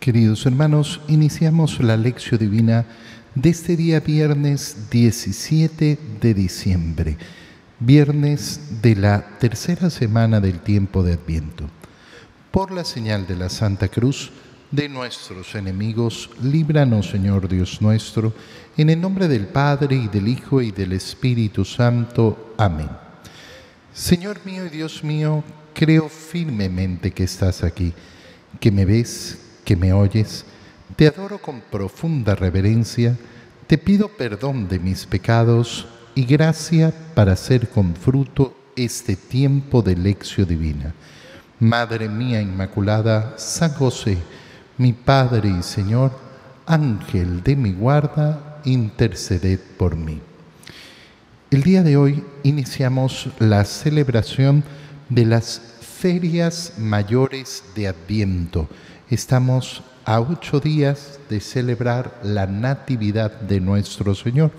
Queridos hermanos, iniciamos la lección divina de este día viernes 17 de diciembre, viernes de la tercera semana del tiempo de Adviento. Por la señal de la Santa Cruz de nuestros enemigos, líbranos Señor Dios nuestro, en el nombre del Padre y del Hijo y del Espíritu Santo. Amén. Señor mío y Dios mío, creo firmemente que estás aquí, que me ves, que me oyes, te adoro con profunda reverencia, te pido perdón de mis pecados y gracia para hacer con fruto este tiempo de lección divina. Madre mía Inmaculada, San José, mi Padre y Señor, Ángel de mi guarda, interceded por mí. El día de hoy iniciamos la celebración de las ferias mayores de Adviento Estamos a ocho días de celebrar la Natividad de nuestro Señor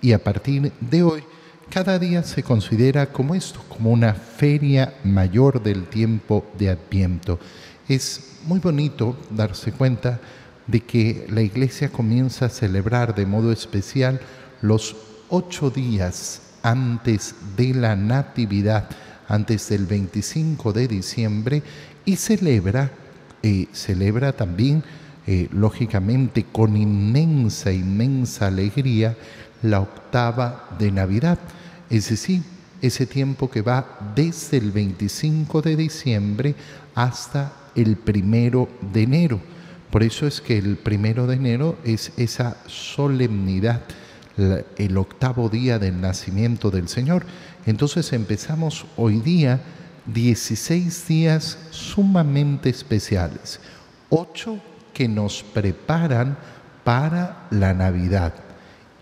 y a partir de hoy cada día se considera como esto, como una feria mayor del tiempo de Adviento. Es muy bonito darse cuenta de que la iglesia comienza a celebrar de modo especial los ocho días antes de la Natividad, antes del 25 de diciembre, y celebra celebra también, eh, lógicamente, con inmensa, inmensa alegría, la octava de Navidad. Es decir, ese tiempo que va desde el 25 de diciembre hasta el primero de enero. Por eso es que el primero de enero es esa solemnidad, el octavo día del nacimiento del Señor. Entonces empezamos hoy día 16 días sumamente especiales, ocho que nos preparan para la Navidad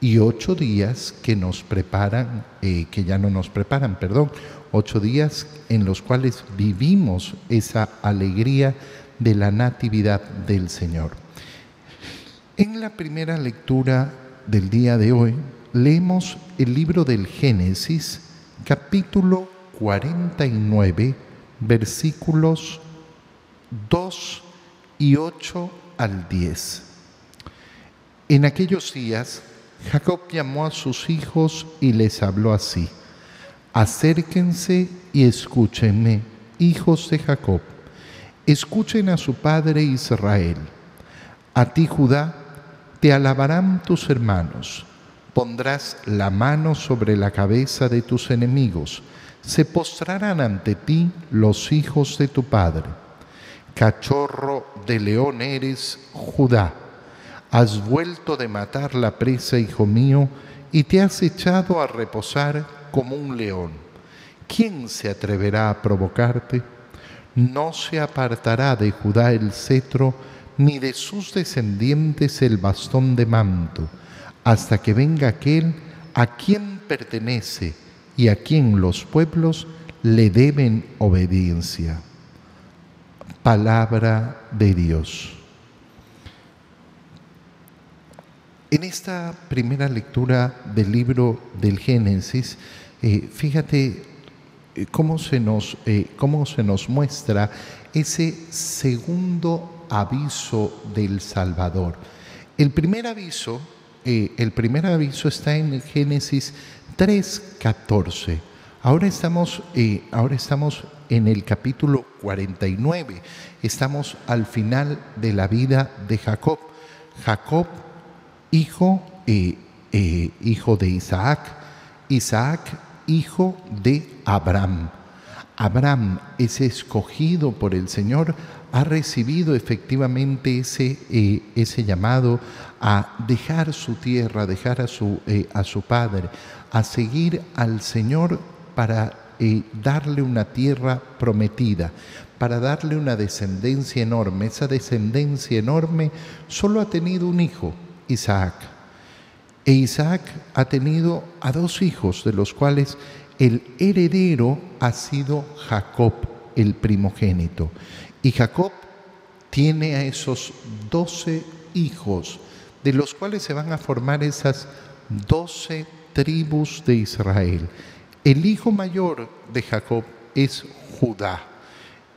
y ocho días que nos preparan, eh, que ya no nos preparan, perdón, ocho días en los cuales vivimos esa alegría de la natividad del Señor. En la primera lectura del día de hoy leemos el libro del Génesis, capítulo 49, versículos 2 y 8 al 10. En aquellos días, Jacob llamó a sus hijos y les habló así, acérquense y escúchenme, hijos de Jacob, escuchen a su padre Israel. A ti, Judá, te alabarán tus hermanos, pondrás la mano sobre la cabeza de tus enemigos, se postrarán ante ti los hijos de tu padre. Cachorro de león eres, Judá. Has vuelto de matar la presa, hijo mío, y te has echado a reposar como un león. ¿Quién se atreverá a provocarte? No se apartará de Judá el cetro, ni de sus descendientes el bastón de manto, hasta que venga aquel a quien pertenece y a quien los pueblos le deben obediencia. Palabra de Dios. En esta primera lectura del libro del Génesis, eh, fíjate eh, cómo, se nos, eh, cómo se nos muestra ese segundo aviso del Salvador. El primer aviso, el primer aviso está en el Génesis 3.14. Ahora estamos, eh, ahora estamos en el capítulo 49. Estamos al final de la vida de Jacob. Jacob, hijo, eh, eh, hijo de Isaac. Isaac, hijo de Abraham. Abraham es escogido por el Señor, ha recibido efectivamente ese, ese llamado a dejar su tierra, dejar a su, a su padre, a seguir al Señor para eh, darle una tierra prometida, para darle una descendencia enorme. Esa descendencia enorme solo ha tenido un hijo, Isaac. E Isaac ha tenido a dos hijos, de los cuales el heredero ha sido Jacob, el primogénito. Y Jacob tiene a esos doce hijos, de los cuales se van a formar esas doce tribus de Israel. El hijo mayor de Jacob es Judá.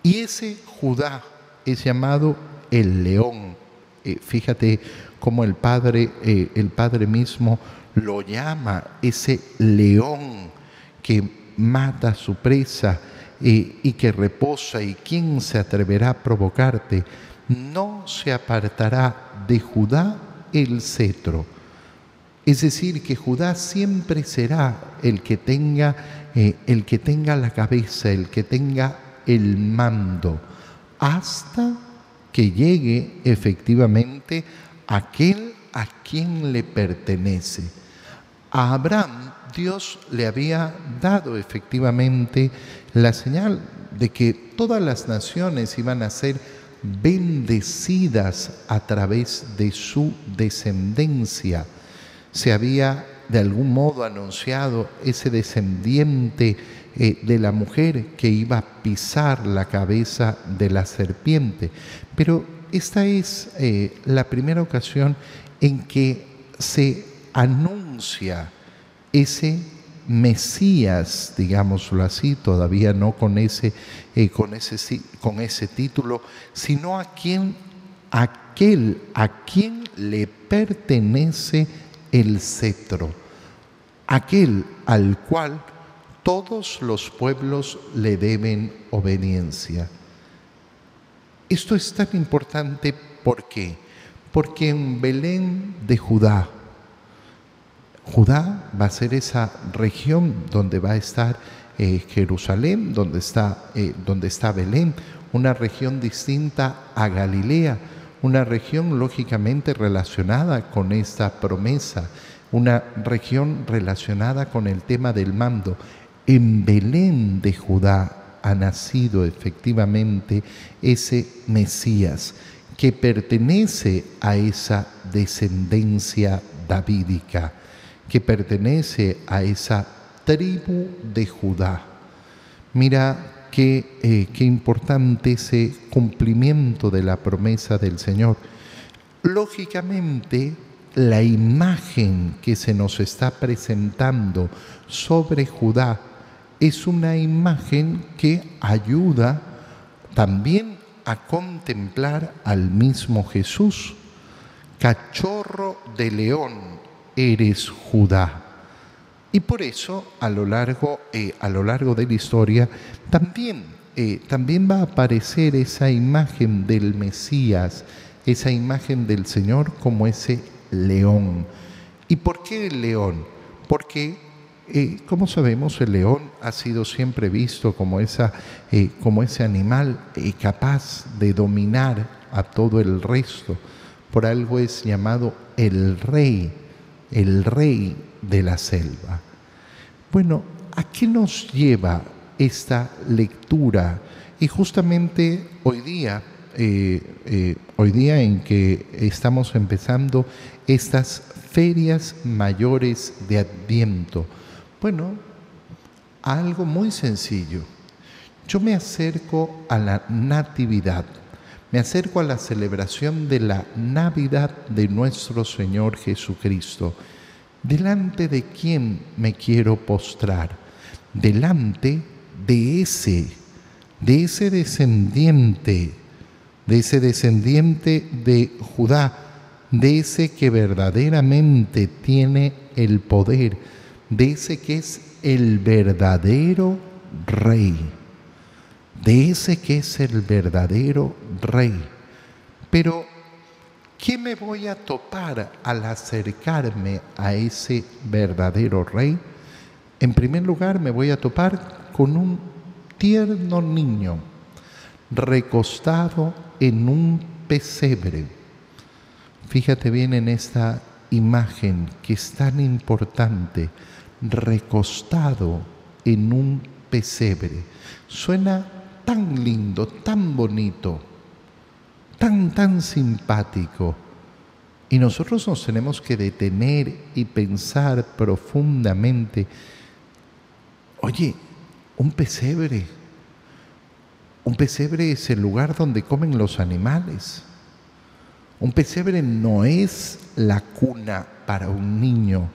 Y ese Judá es llamado el león. Eh, fíjate cómo el Padre, eh, el Padre mismo lo llama ese león que mata a su presa eh, y que reposa y quién se atreverá a provocarte. No se apartará de Judá el cetro. Es decir, que Judá siempre será el que tenga, el que tenga la cabeza, el que tenga el mando, hasta que llegue efectivamente aquel a quien le pertenece. A Abraham Dios le había dado efectivamente la señal de que todas las naciones iban a ser bendecidas a través de su descendencia. Se había de algún modo anunciado ese descendiente eh, de la mujer que iba a pisar la cabeza de la serpiente. Pero esta es eh, la primera ocasión en que se anuncia ese Mesías, digámoslo así, todavía no con ese, eh, con ese, con ese título, sino a quien, aquel a quien le pertenece el cetro, aquel al cual todos los pueblos le deben obediencia. Esto es tan importante ¿por qué? Porque en Belén de Judá, Judá va a ser esa región donde va a estar eh, Jerusalén, donde está, eh, donde está Belén, una región distinta a Galilea, una región lógicamente relacionada con esta promesa, una región relacionada con el tema del mando en Belén de Judá ha nacido efectivamente ese Mesías que pertenece a esa descendencia davídica, que pertenece a esa tribu de Judá. Mira qué, eh, qué importante ese cumplimiento de la promesa del Señor. Lógicamente, la imagen que se nos está presentando sobre Judá es una imagen que ayuda también a contemplar al mismo Jesús. Cachorro de león eres Judá. Y por eso a lo largo, eh, a lo largo de la historia también, eh, también va a aparecer esa imagen del Mesías, esa imagen del Señor como ese león. ¿Y por qué el león? Porque eh, como sabemos, el león ha sido siempre visto como, esa, como ese animal capaz de dominar a todo el resto. Por algo es llamado el rey, el rey de la selva. Bueno, ¿a qué nos lleva esta lectura? Y justamente hoy día, hoy día en que estamos empezando estas ferias mayores de Adviento, bueno, algo muy sencillo. Yo me acerco a la Natividad, me acerco a la celebración de la Navidad de nuestro Señor Jesucristo. ¿Delante de quién me quiero postrar? Delante de ese, de ese descendiente, de ese descendiente de Judá, de ese que verdaderamente tiene el poder de ese que es el verdadero rey, de ese que es el verdadero rey. Pero, ¿qué me voy a topar al acercarme a ese verdadero rey? En primer lugar, me voy a topar con un tierno niño recostado en un pesebre. Fíjate bien en esta imagen que es tan importante recostado en un pesebre. Suena tan lindo, tan bonito, tan, tan simpático. Y nosotros nos tenemos que detener y pensar profundamente, oye, un pesebre, un pesebre es el lugar donde comen los animales. Un pesebre no es la cuna para un niño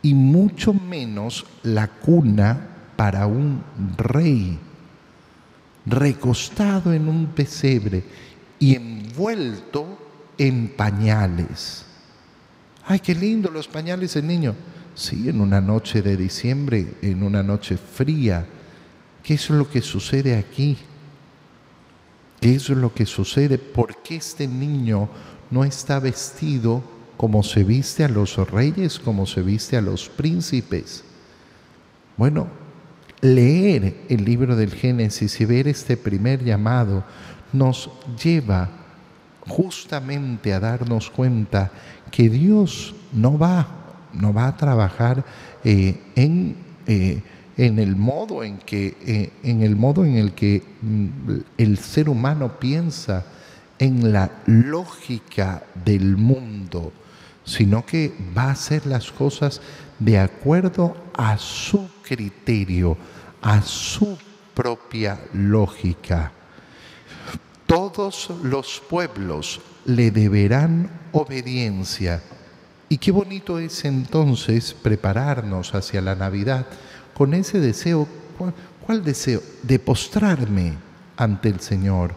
y mucho menos la cuna para un rey, recostado en un pesebre. Y envuelto en pañales. Ay, qué lindo los pañales del niño. Sí, en una noche de diciembre, en una noche fría. ¿Qué es lo que sucede aquí? ¿Qué es lo que sucede? ¿Por qué este niño no está vestido como se viste a los reyes, como se viste a los príncipes? Bueno, leer el libro del Génesis y ver este primer llamado nos lleva justamente a darnos cuenta que Dios no va, no va a trabajar eh, en, eh, en, el modo en que, eh, en el modo en el que mm, el ser humano piensa, en la lógica del mundo, sino que va a hacer las cosas de acuerdo a su criterio, a su propia lógica. Todos los pueblos le deberán obediencia. Y qué bonito es entonces prepararnos hacia la Navidad con ese deseo. ¿Cuál, deseo? De postrarme ante el Señor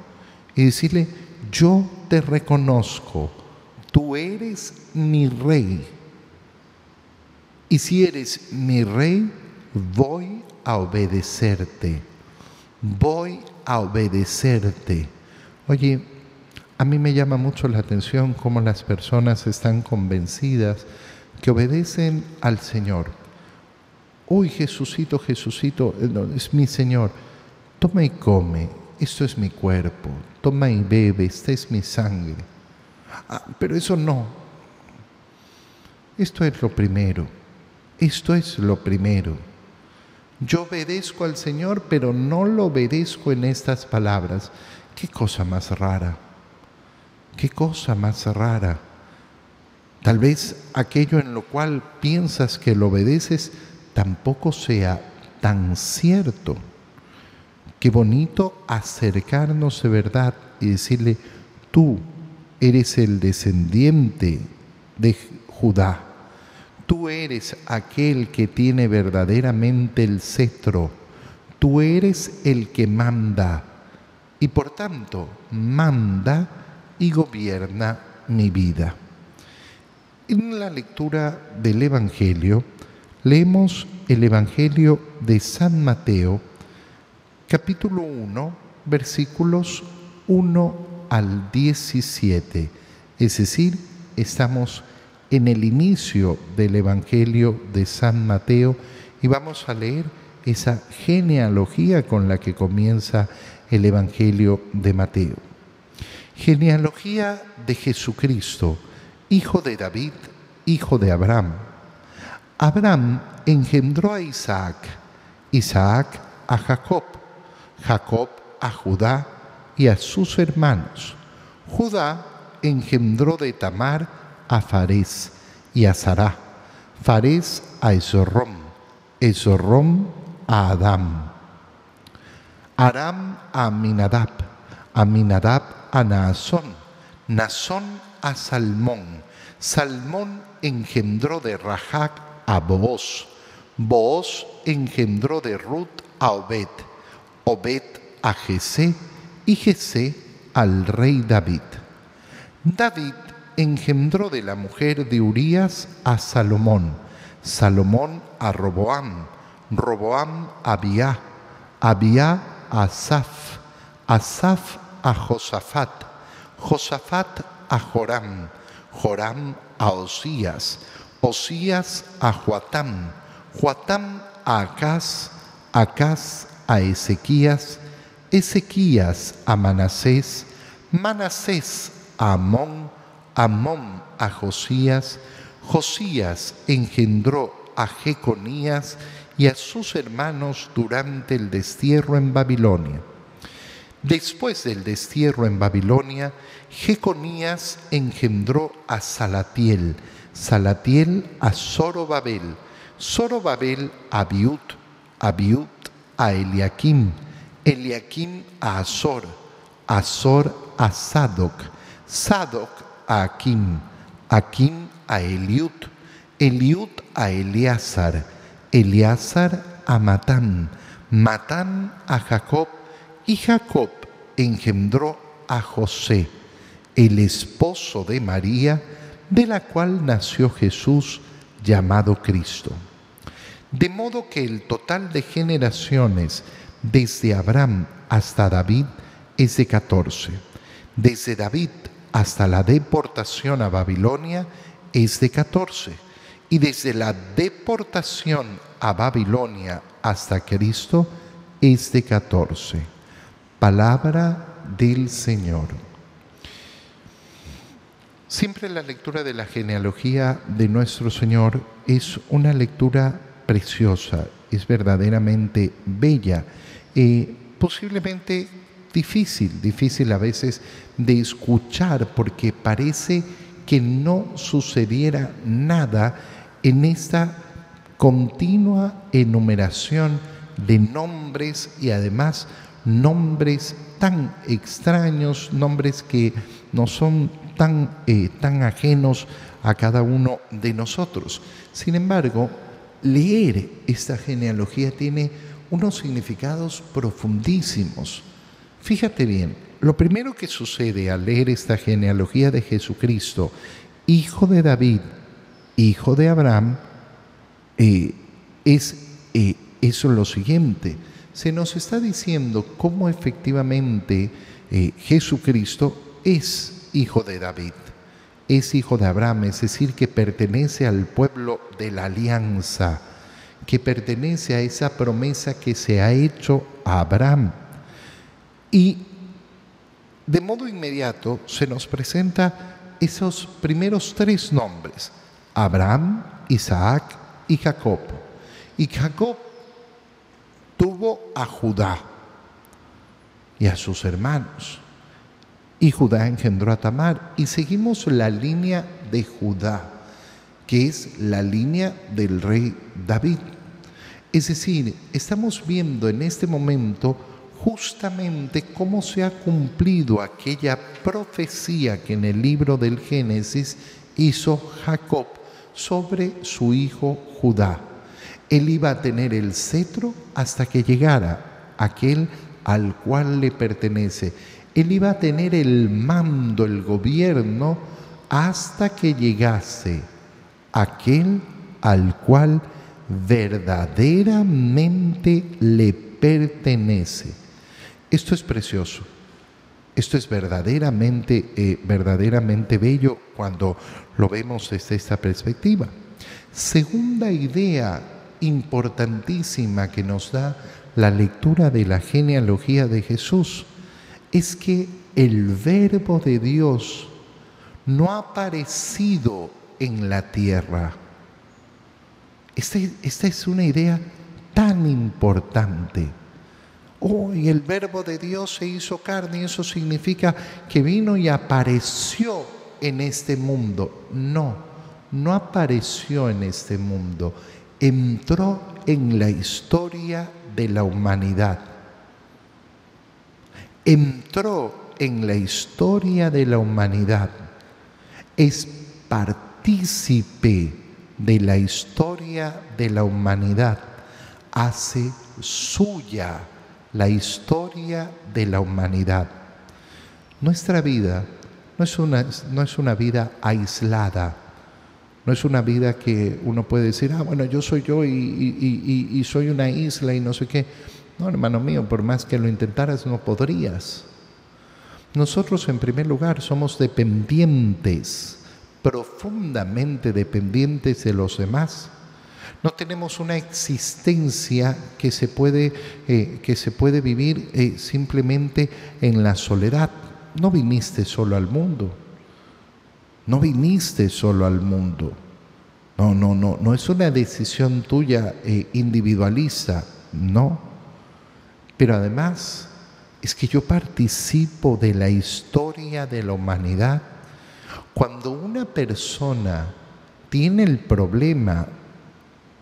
y decirle, yo te reconozco, tú eres mi rey. Y si eres mi rey, voy a obedecerte, voy a obedecerte. Oye, a mí me llama mucho la atención cómo las personas están convencidas que obedecen al Señor. Uy, Jesucito, Jesucito, eh, es mi Señor. Toma y come, esto es mi cuerpo. Toma y bebe, esta es mi sangre. Ah, pero eso no. Esto es lo primero. Esto es lo primero. Yo obedezco al Señor, pero no lo obedezco en estas palabras. Qué cosa más rara. Qué cosa más rara. Tal vez aquello en lo cual piensas que lo obedeces tampoco sea tan cierto. Qué bonito acercarnos de verdad y decirle, tú eres el descendiente de Judá. Tú eres aquel que tiene verdaderamente el cetro. Tú eres el que manda y por tanto manda y gobierna mi vida. En la lectura del Evangelio leemos el Evangelio de San Mateo, capítulo 1, versículos 1 al 17. Es decir, estamos en el inicio del Evangelio de San Mateo y vamos a leer esa genealogía con la que comienza el Evangelio de Mateo. Genealogía de Jesucristo, hijo de David, hijo de Abraham. Abraham engendró a Isaac, Isaac a Jacob, Jacob a Judá y a sus hermanos. Judá engendró de Tamar a Farés y a Sará, Farés a Esorrom, Esorrom a Adán. Aram a Aminadab, Aminadab a Naasón, Naasón a Salmón, Salmón engendró de Rajac a Booz, Booz engendró de Ruth a Obed, Obed a Jesé y Jesé al rey David. David engendró de la mujer de Urías a Salomón, Salomón a Roboam, Roboam a Biá, Abiá Asaf, Asaf a Josafat, Josafat a Joram, Joram a Osías, Osías a Joatam, Joatam a Acaz, Acaz a Ezequías, Ezequías a Manasés, Manasés a Amón, Amón a Josías, Josías engendró a Jeconías y a sus hermanos durante el destierro en Babilonia. Después del destierro en Babilonia, Jeconías engendró a Salatiel, Salatiel a Zorobabel, Zorobabel a Abiud, Abiud a Eliakim, Eliakim a Azor, Azor a Sadoc, Sadoc a Akim, Akim a Eliud, Eliud a Eleazar, Eleazar a Matán, Matán a Jacob, y Jacob engendró a José. el esposo de María, de la cual nació Jesús llamado Cristo. De modo que el total de generaciones desde Abraham hasta David es de 14. Desde David hasta la deportación a Babilonia es de 14. Y desde la deportación a Babilonia hasta Cristo es de 14. Palabra del Señor. Siempre la lectura de la genealogía de nuestro Señor es una lectura preciosa, es verdaderamente bella, y posiblemente difícil, difícil a veces de escuchar porque parece que no sucediera nada en esta continua enumeración de nombres y además nombres tan extraños, nombres que no son tan, eh, tan ajenos a cada uno de nosotros. Sin embargo, leer esta genealogía tiene unos significados profundísimos. Fíjate bien, lo primero que sucede al leer esta genealogía de Jesucristo, hijo de David, hijo de Abraham, eh, es eh, lo siguiente. Se nos está diciendo cómo efectivamente Jesucristo es hijo de David, es hijo de Abraham, es decir, que pertenece al pueblo de la alianza, que pertenece a esa promesa que se ha hecho a Abraham. Y de modo inmediato se nos presenta esos primeros tres nombres, Abraham, Isaac y Jacob. Y Jacob tuvo a Judá y a sus hermanos y Judá engendró a Tamar. Y seguimos la línea de Judá, que es la línea del rey David. Es decir, estamos viendo en este momento justamente cómo se ha cumplido aquella profecía que en el libro del Génesis hizo Jacob sobre su hijo Judá. Él iba a tener el cetro hasta que llegara aquel al cual le pertenece él iba a tener el mando, el gobierno, hasta que llegase aquel al cual verdaderamente le pertenece. Esto es precioso. Esto es verdaderamente, eh, verdaderamente bello cuando lo vemos desde esta perspectiva. Segunda idea importantísima que nos da la lectura de la genealogía de Jesús es que el verbo de Dios no ha aparecido en la tierra. Este, esta, es una idea tan importante. Hoy el verbo de Dios se hizo carne y eso significa que vino y apareció en este mundo. No, no apareció en este mundo. Entró en la historia de la humanidad entró en la historia de la humanidad, es partícipe de la historia de la humanidad, hace suya la historia de la humanidad. Nuestra vida no es una, no es una vida aislada, no es una vida que uno puede decir, ah, bueno, yo soy yo y, y soy una isla y no sé qué. No, hermano mío, por más que lo intentaras, no podrías. Nosotros, en primer lugar, somos dependientes, profundamente dependientes de los demás. No tenemos una existencia que se puede, eh, que se puede vivir eh, simplemente en la soledad. No viniste solo al mundo. No viniste solo al mundo. No, no, no, no es una decisión tuya eh, individualista, no. Pero además es que yo participo de la historia de la humanidad. Cuando una persona tiene el problema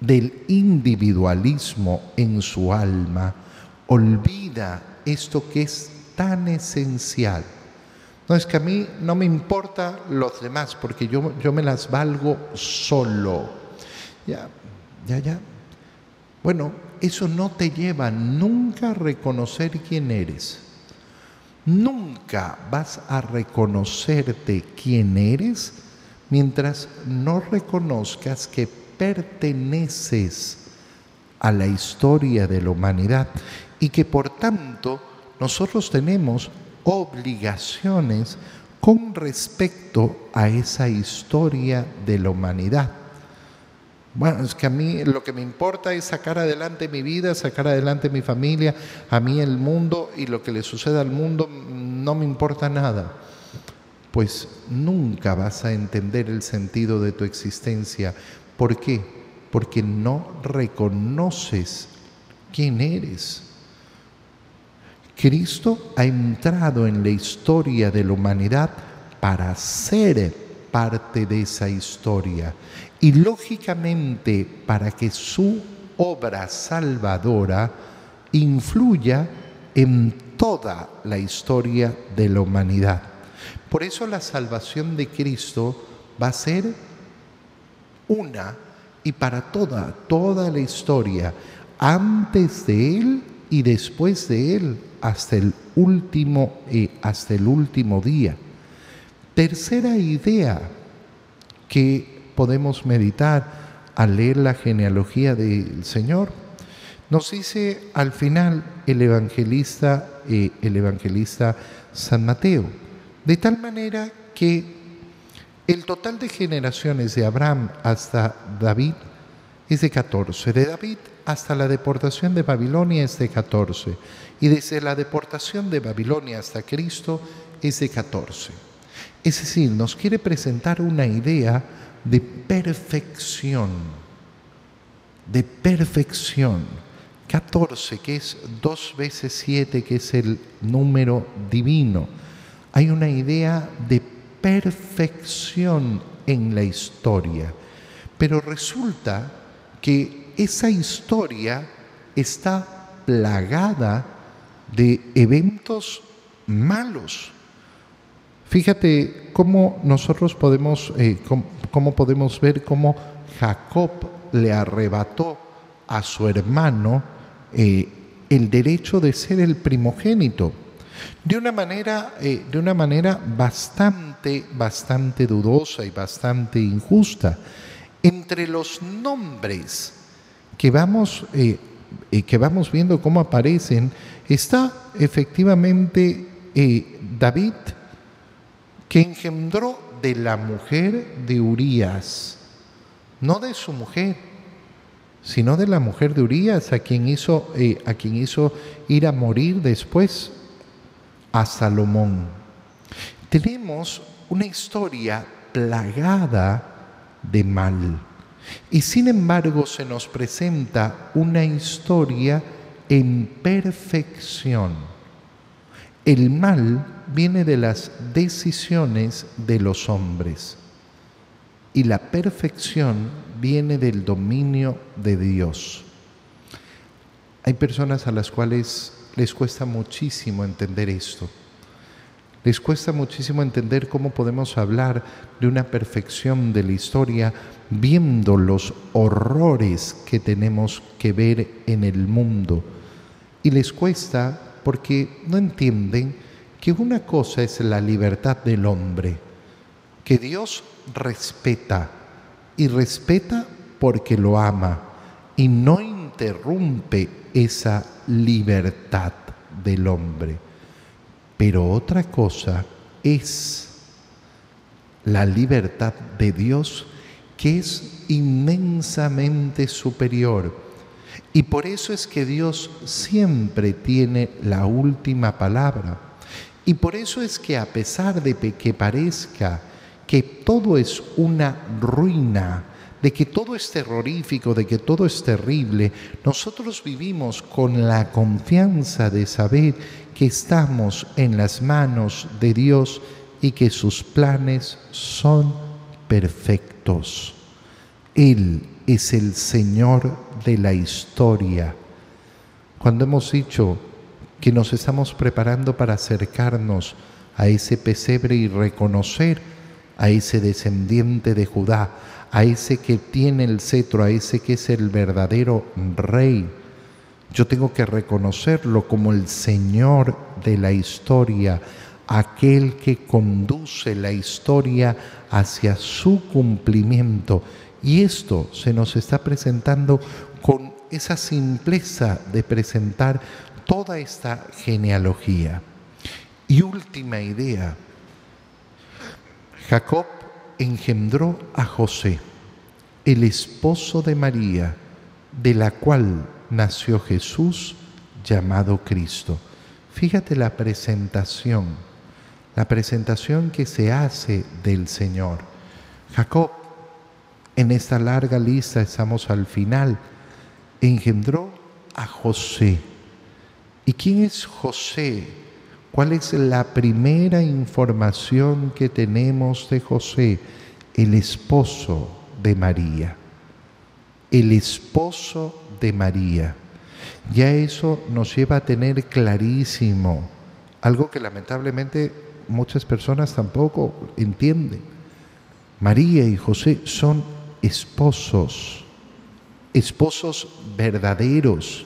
del individualismo en su alma, olvida esto que es tan esencial. No es que a mí no me importa los demás porque yo, yo me las valgo solo. Ya, ya, ya. Bueno, eso no te lleva nunca a reconocer quién eres. Nunca vas a reconocerte quién eres mientras no reconozcas que perteneces a la historia de la humanidad y que por tanto nosotros tenemos obligaciones con respecto a esa historia de la humanidad. Bueno, es que a mí lo que me importa es sacar adelante mi vida, sacar adelante mi familia, a mí el mundo y lo que le suceda al mundo no me importa nada. Pues nunca vas a entender el sentido de tu existencia. ¿Por qué? Porque no reconoces quién eres. Cristo ha entrado en la historia de la humanidad para ser parte de esa historia y lógicamente para que su obra salvadora influya en toda la historia de la humanidad. Por eso la salvación de Cristo va a ser una y para toda, toda la historia, antes de Él y después de Él, hasta el último, y hasta el último día. Tercera idea que podemos meditar al leer la genealogía del Señor. Nos dice al final el evangelista, eh, el evangelista San Mateo, de tal manera que el total de generaciones de Abraham hasta David es de 14, de David hasta la deportación de Babilonia es de 14 y desde la deportación de Babilonia hasta Cristo es de 14. Es decir, nos quiere presentar una idea de perfección, de perfección. 14, que es dos veces siete, que es el número divino. Hay una idea de perfección en la historia, pero resulta que esa historia está plagada de eventos malos. Fíjate cómo nosotros podemos, eh, cómo, podemos ver cómo Jacob le arrebató a su hermano eh, el derecho de ser el primogénito de una manera, eh, de una manera bastante, bastante dudosa y bastante injusta. Entre los nombres que vamos, que vamos viendo cómo aparecen, está efectivamente David, que engendró de la mujer de Urías, no de su mujer, sino de la mujer de Urías, a quien hizo, eh, a quien hizo ir a morir después a Salomón. Tenemos una historia plagada de mal. Y sin embargo se nos presenta una historia en perfección. El mal viene de las decisiones de los hombres y la perfección viene del dominio de Dios. Hay personas a las cuales les cuesta muchísimo entender esto. Les cuesta muchísimo entender cómo podemos hablar de una perfección de la historia viendo los horrores que tenemos que ver en el mundo. Y les cuesta porque no entienden que una cosa es la libertad del hombre, que Dios respeta y respeta porque lo ama y no interrumpe esa libertad del hombre. Pero otra cosa es la libertad de Dios que es inmensamente superior y por eso es que Dios siempre tiene la última palabra. Y por eso es que a pesar de que parezca que todo es una ruina, de que todo es terrorífico, de que todo es terrible, nosotros vivimos con la confianza de saber que estamos en las manos de Dios y que sus planes son perfectos. Él es el Señor de la historia. Cuando hemos dicho que nos estamos preparando para acercarnos a ese pesebre y reconocer a ese descendiente de Judá, a ese que tiene el cetro, a ese que es el verdadero rey, Yo tengo que reconocerlo como el Señor de la historia, aquel que conduce la historia hacia su cumplimiento. Y esto se nos está presentando con esa simpleza de presentar toda esta genealogía. Y última idea, Jacob engendró a José, el esposo de María, de la cual nació Jesús llamado Cristo. Fíjate la presentación, la presentación que se hace del Señor. Jacob, en esta larga lista estamos al final, engendró a José. ¿Y quién es José? ¿Cuál es la primera información que tenemos de José? El esposo de María. El esposo de María. Ya eso nos lleva a tener clarísimo algo que lamentablemente muchas personas tampoco entienden. María y José son esposos, esposos verdaderos,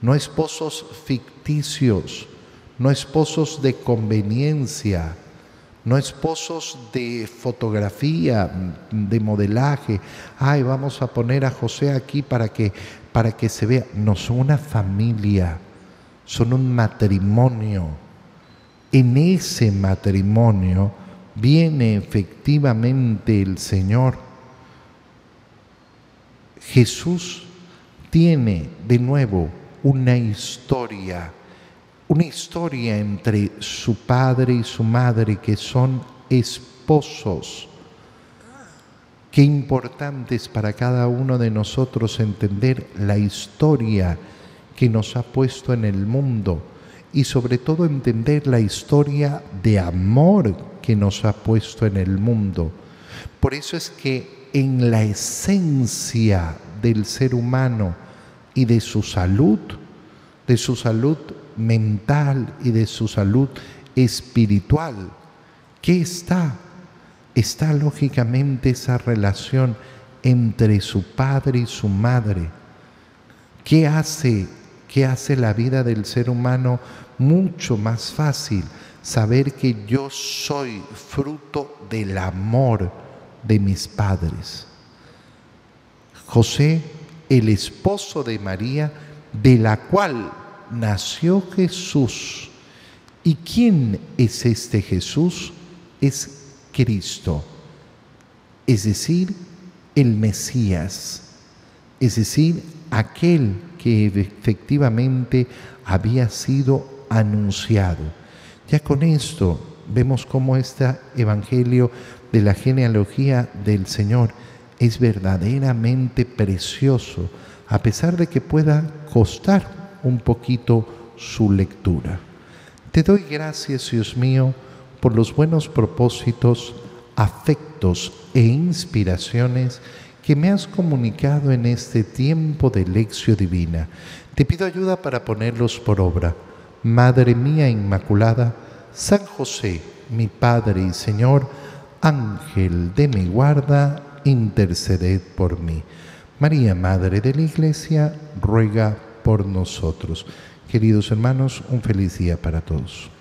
no esposos ficticios, no esposos de conveniencia, no esposos de fotografía, de modelaje. Ay, vamos a poner a José aquí para que, para que se vea. No, son una familia, son un matrimonio. En ese matrimonio viene efectivamente el Señor. Jesús tiene de nuevo una historia una historia entre su padre y su madre que son esposos. Qué importante es para cada uno de nosotros entender la historia que nos ha puesto en el mundo y sobre todo entender la historia de amor que nos ha puesto en el mundo. Por eso es que en la esencia del ser humano y de su salud, de su salud mental y de su salud espiritual. ¿Qué está? Está lógicamente esa relación entre su padre y su madre. ¿Qué hace? ¿Qué hace la vida del ser humano mucho más fácil? Saber que yo soy fruto del amor de mis padres. José, el esposo de María, de la cual nació Jesús. ¿Y quién es este Jesús? Es Cristo, es decir, el Mesías, es decir, aquel que efectivamente había sido anunciado. Ya con esto vemos cómo este Evangelio de la genealogía del Señor es verdaderamente precioso, a pesar de que pueda costar un poquito su lectura. Te doy gracias, Dios mío, por los buenos propósitos, afectos e inspiraciones que me has comunicado en este tiempo de lección divina. Te pido ayuda para ponerlos por obra. Madre mía Inmaculada, San José, mi Padre y Señor, Ángel de mi guarda, interceded por mí. María, Madre de la Iglesia, ruega por nosotros. Queridos hermanos, un feliz día para todos.